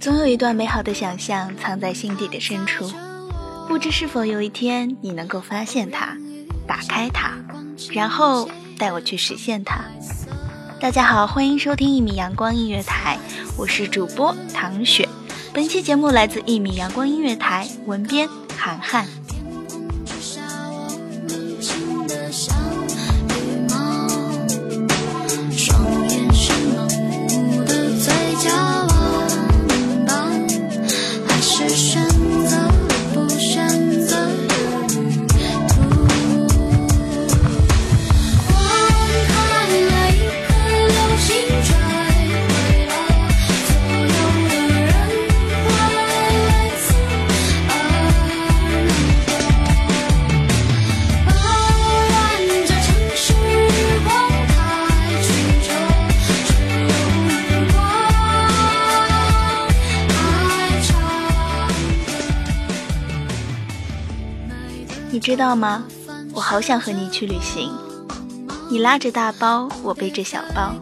总有一段美好的想象藏在心底的深处，不知是否有一天你能够发现它，打开它，然后带我去实现它。大家好，欢迎收听一米阳光音乐台，我是主播唐雪。本期节目来自一米阳光音乐台，文编韩寒。你知道吗？我好想和你去旅行。你拉着大包，我背着小包，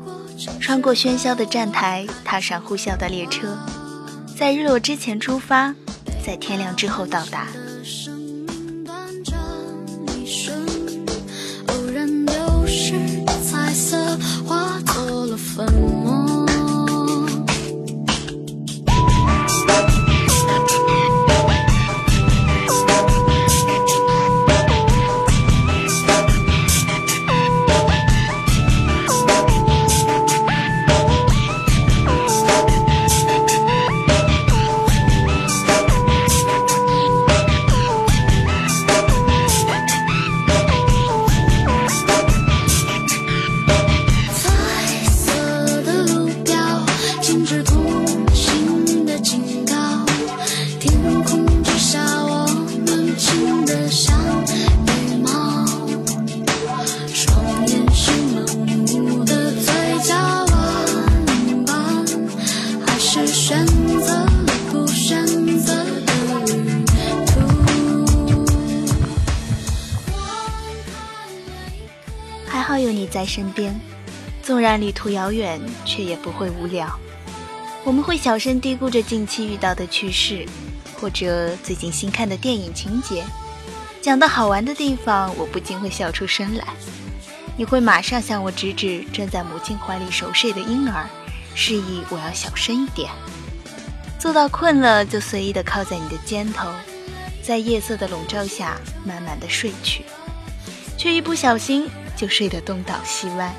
穿过喧嚣的站台，踏上呼啸的列车，在日落之前出发，在天亮之后到达。有你在身边，纵然旅途遥远，却也不会无聊。我们会小声嘀咕着近期遇到的趣事，或者最近新看的电影情节。讲到好玩的地方，我不禁会笑出声来。你会马上向我指指正在母亲怀里熟睡的婴儿，示意我要小声一点。做到困了，就随意地靠在你的肩头，在夜色的笼罩下慢慢地睡去。却一不小心就睡得东倒西歪，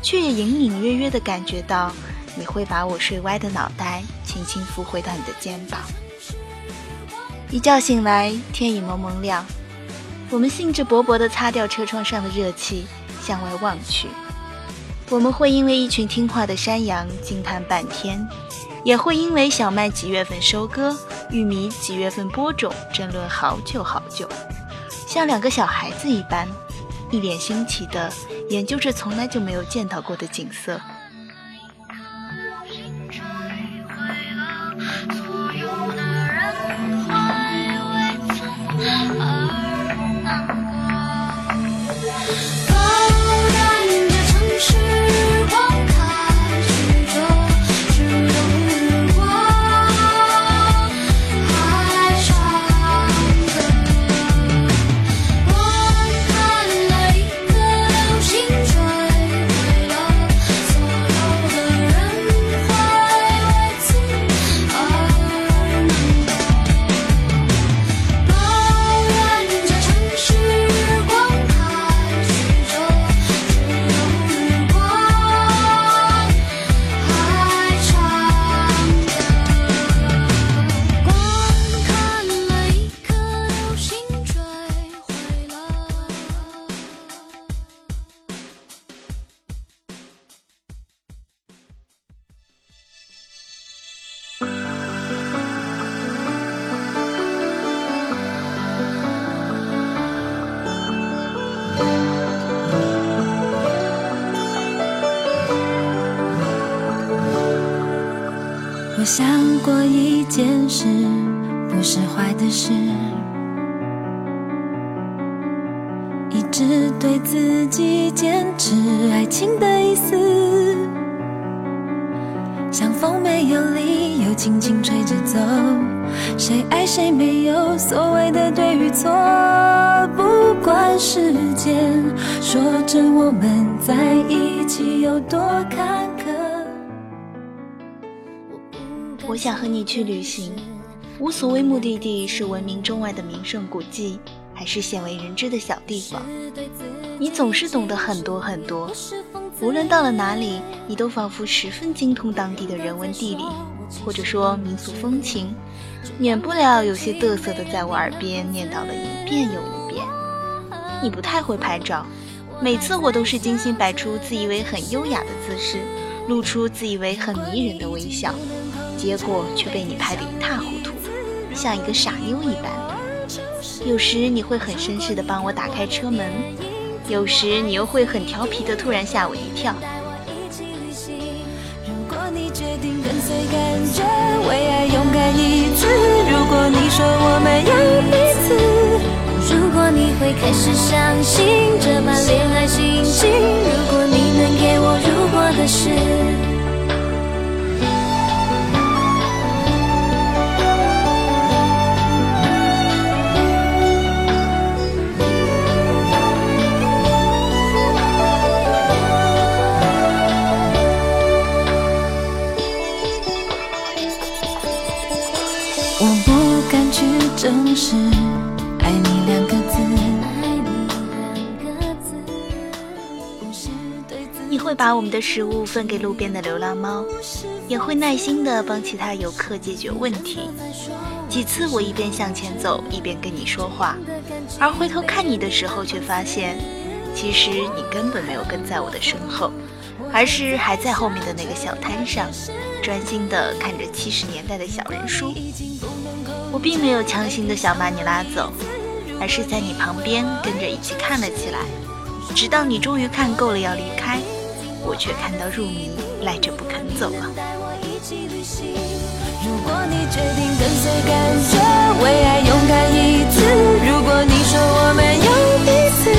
却也隐隐约约地感觉到你会把我睡歪的脑袋轻轻扶回到你的肩膀。一觉醒来，天已蒙蒙亮，我们兴致勃勃地擦掉车窗上的热气，向外望去。我们会因为一群听话的山羊惊叹半天，也会因为小麦几月份收割、玉米几月份播种争论好久好久，像两个小孩子一般，一脸新奇的研究着从来就没有见到过的景色。我想过一件事，不是坏的事，一直对自己坚持爱情的意思，像风没有理由轻轻吹着走，谁爱谁没有所谓的对与错，不管时间说着我们在一起有多坎坷。我想和你去旅行，无所谓目的地是闻名中外的名胜古迹，还是鲜为人知的小地方。你总是懂得很多很多，无论到了哪里，你都仿佛十分精通当地的人文地理，或者说民俗风情，免不了有些得瑟的在我耳边念叨了一遍又一遍。你不太会拍照，每次我都是精心摆出自以为很优雅的姿势，露出自以为很迷人的微笑。结果却被你拍得一塌糊涂，像一个傻妞一般。有时你会很绅士地帮我打开车门，有时你又会很调皮地突然吓我一跳。如果你决定跟随感觉，为爱勇敢一次；如果你说我们有彼此，如果你会开始相信这般恋爱心情，如果你能给我如果的事。是爱你两个字。你会把我们的食物分给路边的流浪猫，也会耐心的帮其他游客解决问题。几次我一边向前走，一边跟你说话，而回头看你的时候，却发现，其实你根本没有跟在我的身后，而是还在后面的那个小摊上，专心的看着七十年代的小人书。我并没有强行的想把你拉走，而是在你旁边跟着一起看了起来，直到你终于看够了要离开，我却看到入迷，赖着不肯走了。如果你决定跟随感觉，为爱勇敢一次；如果你说我们有彼此，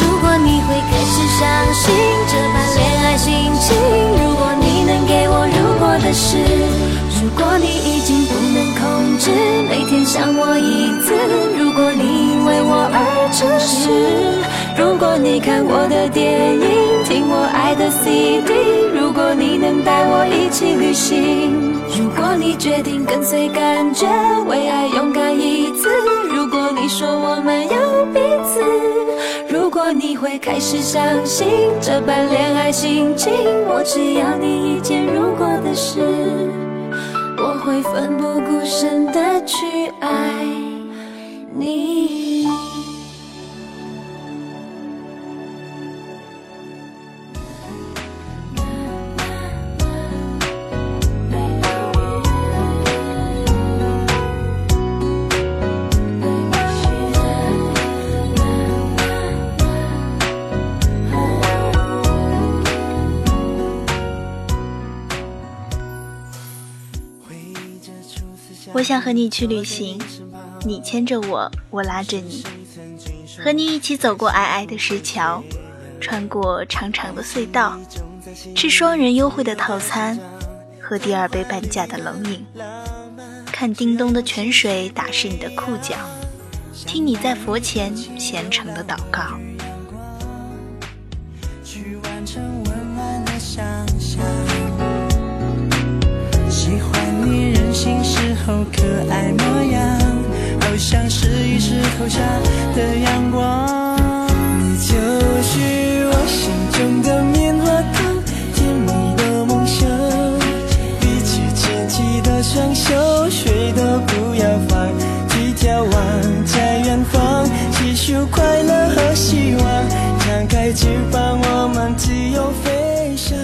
如果你会开始相信这般恋爱心情，如果你能给我如果的事，如果你已经不能。控制每天想我一次。如果你因为我而诚实，如果你看我的电影，听我爱的 CD，如果你能带我一起旅行，如果你决定跟随感觉，为爱勇敢一次。如果你说我们有彼此，你会开始相信这般恋爱心情，我只要你一件如果的事。我会奋不顾身的去爱你。想和你去旅行，你牵着我，我拉着你，和你一起走过矮矮的石桥，穿过长长的隧道，吃双人优惠的套餐，喝第二杯半价的冷饮，看叮咚的泉水打湿你的裤脚，听你在佛前虔诚的祷告。去完成性时候可爱模样，好像是一石头下的阳光。你就是我心中的棉花糖，甜蜜的梦想。比起牵起的双手，谁都不要放，去眺望在远方，细数快乐和希望，张开翅膀，我们自由飞翔。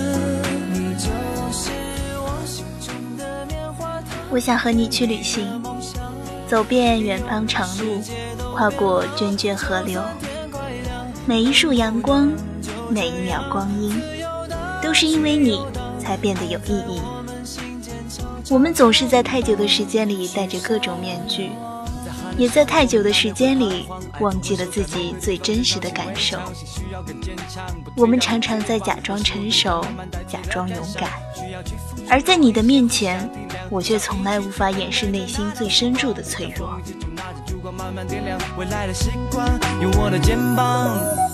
我想和你去旅行，走遍远方长路，跨过涓涓河流。每一束阳光，每一秒光阴，都是因为你才变得有意义。我们总是在太久的时间里戴着各种面具，也在太久的时间里忘记了自己最真实的感受。我们常常在假装成熟，假装勇敢，而在你的面前，我却从来无法掩饰内心最深处的脆弱。慢慢点亮未来的星光，有我的肩膀。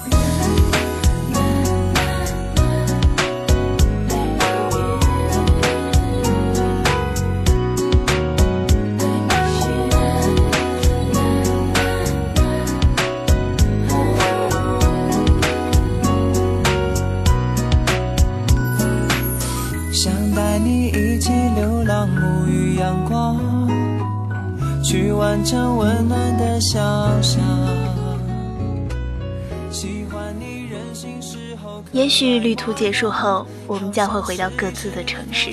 也许旅途结束后，我们将会回到各自的城市，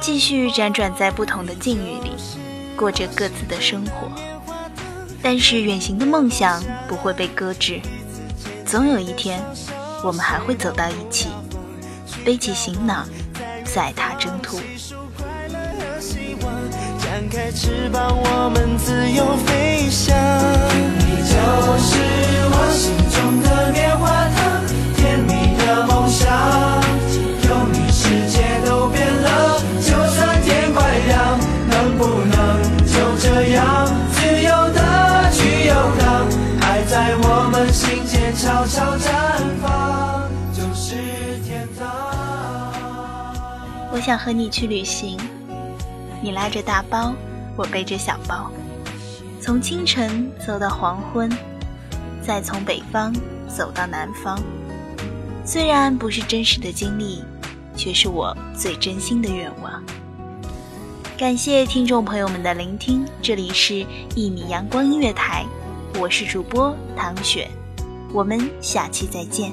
继续辗转在不同的境遇里，过着各自的生活。但是远行的梦想不会被搁置，总有一天，我们还会走到一起，背起行囊，载他征途。希望，张开翅膀，我们自由飞翔。你就是我心中的棉花糖，我想和你去旅行，你拉着大包，我背着小包，从清晨走到黄昏，再从北方走到南方。虽然不是真实的经历，却是我最真心的愿望。感谢听众朋友们的聆听，这里是一米阳光音乐台，我是主播唐雪，我们下期再见。